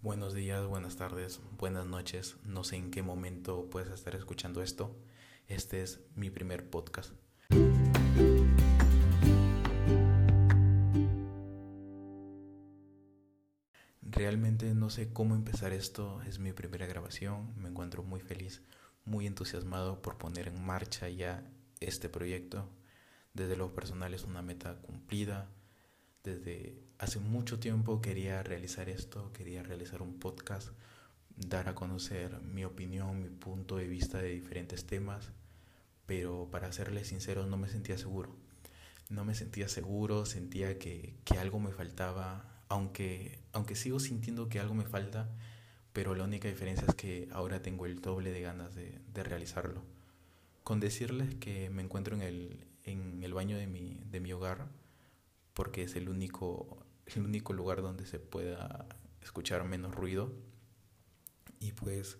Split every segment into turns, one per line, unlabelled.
Buenos días, buenas tardes, buenas noches. No sé en qué momento puedes estar escuchando esto. Este es mi primer podcast. Realmente no sé cómo empezar esto. Es mi primera grabación. Me encuentro muy feliz, muy entusiasmado por poner en marcha ya este proyecto. Desde lo personal es una meta cumplida desde hace mucho tiempo quería realizar esto, quería realizar un podcast, dar a conocer mi opinión, mi punto de vista de diferentes temas, pero para serles sincero no me sentía seguro. No me sentía seguro, sentía que, algo me faltaba, aunque, aunque sigo sintiendo que algo me falta, pero la única diferencia es que ahora tengo el doble de ganas de, realizarlo. Con decirles que me encuentro en el, en el baño de mi, de mi hogar, porque es el único, el único lugar donde se pueda escuchar menos ruido. Y pues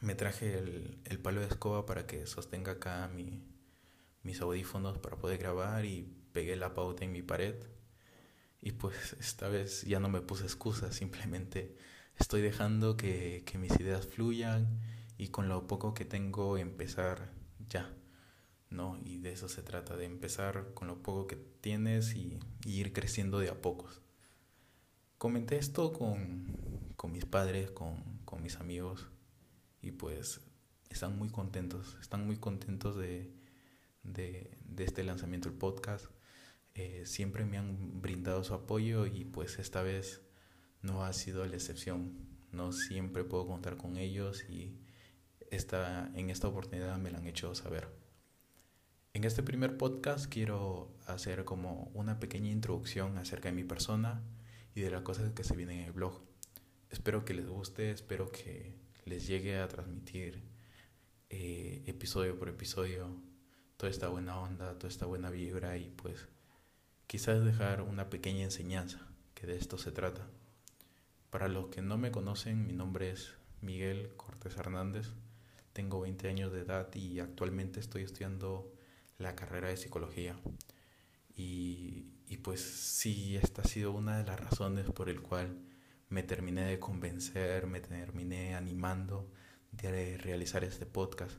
me traje el, palo de escoba para que sostenga acá mi, mis audífonos para poder grabar y pegué la pauta en mi pared. Y pues esta vez ya no me puse excusas, simplemente estoy dejando que, que mis ideas fluyan y con lo poco que tengo empezar ya. ¿no? Y de eso se trata, de empezar con lo poco que tienes y, ir creciendo de a pocos. Comenté esto con, mis padres, con, mis amigos, y pues están muy contentos, están muy contentos de, este lanzamiento del podcast. Eh, siempre me han brindado su apoyo y pues esta vez no ha sido la excepción. No siempre puedo contar con ellos y esta, en esta oportunidad me lo han hecho saber. En este primer podcast quiero hacer como una pequeña introducción acerca de mi persona y de las cosas que se vienen en el blog. Espero que les guste, espero que les llegue a transmitir eh, episodio por episodio toda esta buena onda, toda esta buena vibra y pues quizás dejar una pequeña enseñanza, que de esto se trata. Para los que no me conocen, mi nombre es Miguel Cortés Hernández, tengo 20 años de edad y actualmente estoy estudiando la carrera de psicología. Y, y, pues sí, esta ha sido una de las razones por el cual me terminé de convencer, me terminé animando de realizar este podcast,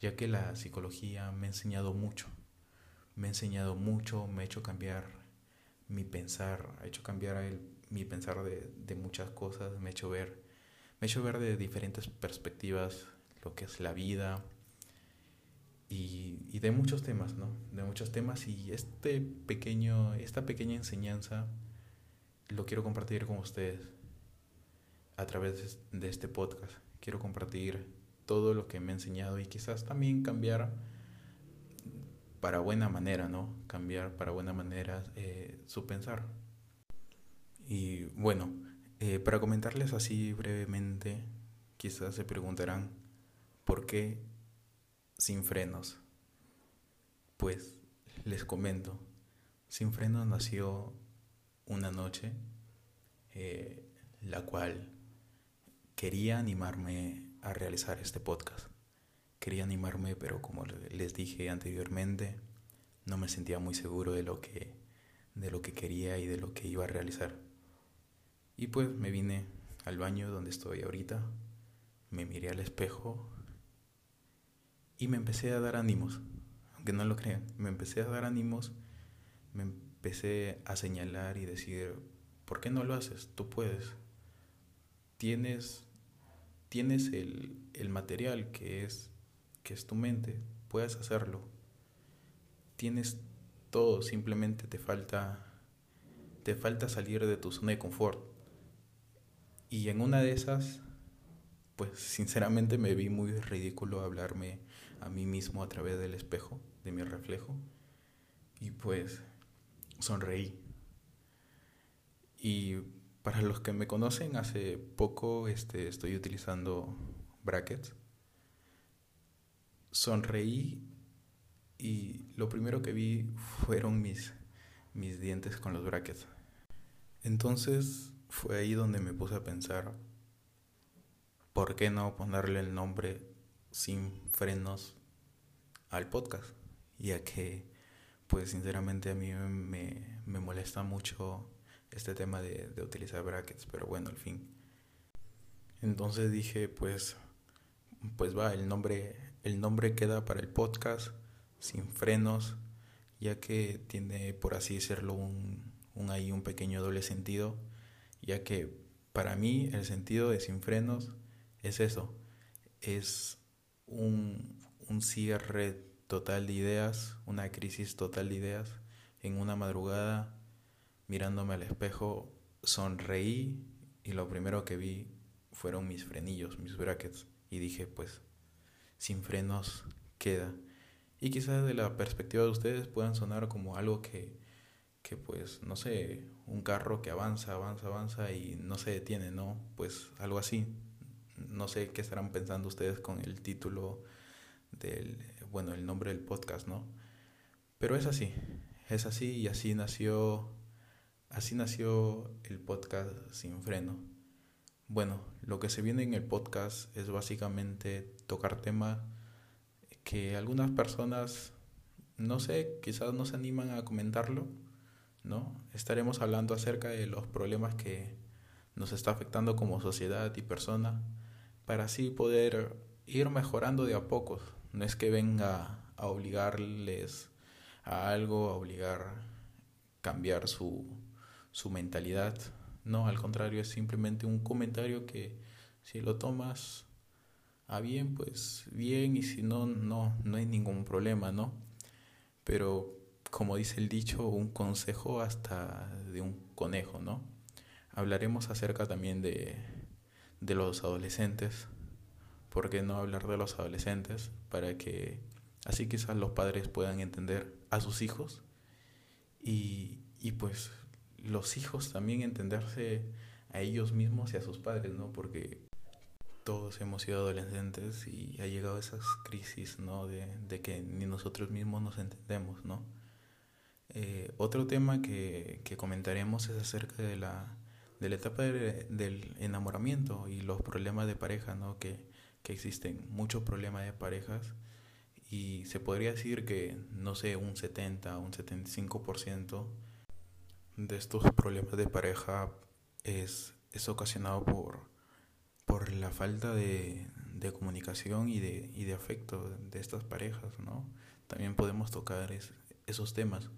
ya que la psicología me ha enseñado mucho, me ha enseñado mucho, me ha hecho cambiar mi pensar, ha hecho cambiar mi pensar de, de muchas cosas, me ha hecho ver, me ha hecho ver de diferentes perspectivas lo que es la vida, y, de muchos temas, ¿no? De muchos temas y este pequeño, esta pequeña enseñanza lo quiero compartir con ustedes a través de este podcast. Quiero compartir todo lo que me ha enseñado y quizás también cambiar para buena manera, ¿no? Cambiar para buena manera eh, su pensar. Y bueno, eh, para comentarles así brevemente, quizás se preguntarán por qué sin frenos. Pues les comento, sin frenos nació una noche, eh, la cual quería animarme a realizar este podcast. Quería animarme, pero como les dije anteriormente, no me sentía muy seguro de lo que, de lo que quería y de lo que iba a realizar. Y pues me vine al baño donde estoy ahorita, me miré al espejo y me empecé a dar ánimos, aunque no lo crean, me empecé a dar ánimos, me empecé a señalar y decir, ¿por qué no lo haces? Tú puedes. Tienes, tienes el, el material que es, que es tu mente, puedes hacerlo. Tienes todo, simplemente te falta, te falta salir de tu zona de confort. Y en una de esas, pues sinceramente me vi muy ridículo hablarme a mí mismo a través del espejo, de mi reflejo, y pues sonreí. Y para los que me conocen, hace poco este, estoy utilizando brackets. Sonreí y lo primero que vi fueron mis, mis dientes con los brackets. Entonces fue ahí donde me puse a pensar, ¿por qué no ponerle el nombre sin frenos al podcast, ya que pues sinceramente a mí me, molesta mucho este tema de, utilizar brackets, pero bueno, al fin. Entonces dije, pues, pues va, el nombre, el nombre queda para el podcast sin frenos, ya que tiene, por así decirlo, un, un ahí un pequeño doble sentido, ya que para mí el sentido de sin frenos es eso, es un, un cierre total de ideas, una crisis total de ideas. En una madrugada, mirándome al espejo, sonreí y lo primero que vi fueron mis frenillos, mis brackets. Y dije, pues, sin frenos queda. Y quizás de la perspectiva de ustedes puedan sonar como algo que, que pues, no sé, un carro que avanza, avanza, avanza y no se detiene, ¿no? Pues algo así. No sé qué estarán pensando ustedes con el título del, bueno, el nombre del podcast, ¿no? Pero es así, es así y así nació, así nació el podcast sin freno. Bueno, lo que se viene en el podcast es básicamente tocar temas que algunas personas, no sé, quizás no se animan a comentarlo, ¿no? Estaremos hablando acerca de los problemas que nos está afectando como sociedad y persona para así poder ir mejorando de a pocos. No es que venga a obligarles a algo, a obligar cambiar su, su mentalidad, no, al contrario, es simplemente un comentario que si lo tomas a bien, pues bien, y si no, no, no hay ningún problema, ¿no? Pero como dice el dicho, un consejo hasta de un conejo, ¿no? Hablaremos acerca también de, de los adolescentes. ¿Por qué no hablar de los adolescentes? Para que así quizás los padres puedan entender a sus hijos y, y pues los hijos también entenderse a ellos mismos y a sus padres, ¿no? Porque todos hemos sido adolescentes y ha llegado esas crisis, ¿no? De, de que ni nosotros mismos nos entendemos, ¿no? Eh, otro tema que, que, comentaremos es acerca de la, de la etapa del enamoramiento y los problemas de pareja, ¿no? Que, que existen muchos problemas de parejas y se podría decir que, no sé, un 70, un 75% de estos problemas de pareja es, es ocasionado por, por la falta de, de comunicación y de, y de afecto de estas parejas, ¿no? También podemos tocar esos temas.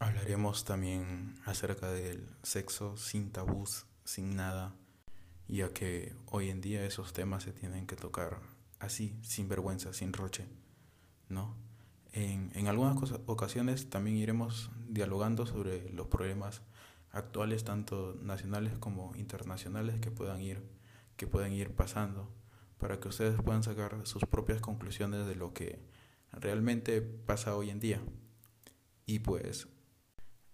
Hablaremos también acerca del sexo sin tabús, sin nada, ya que hoy en día esos temas se tienen que tocar así, sin vergüenza, sin roche, ¿no? En, en algunas ocasiones también iremos dialogando sobre los problemas actuales, tanto nacionales como internacionales, que puedan ir, que puedan ir pasando, para que ustedes puedan sacar sus propias conclusiones de lo que realmente pasa hoy en día. Y pues,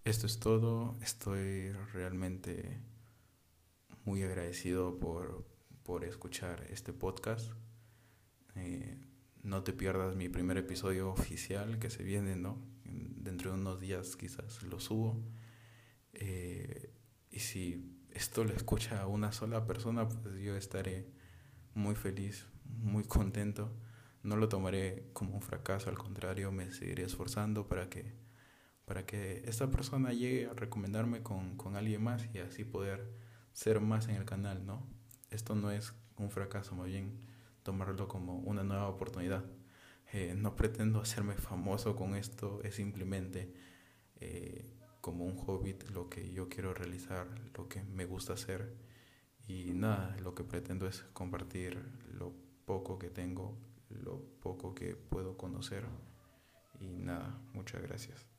esto es todo. Estoy realmente muy agradecido por, por escuchar este podcast. Eh, no te pierdas mi primer episodio oficial que se viene, ¿no? Dentro de unos días quizás lo subo. Eh, y si esto lo escucha una sola persona, pues yo estaré muy feliz, muy contento. No lo tomaré como un fracaso, al contrario, me seguiré esforzando para que, para que esta persona llegue a recomendarme con, con alguien más y así poder ser más en el canal, ¿no? Esto no es un fracaso, más bien tomarlo como una nueva oportunidad. Eh, no pretendo hacerme famoso con esto, es simplemente eh, como un hobbit lo que yo quiero realizar, lo que me gusta hacer y nada, lo que pretendo es compartir lo poco que tengo, lo poco que puedo conocer y nada, muchas gracias.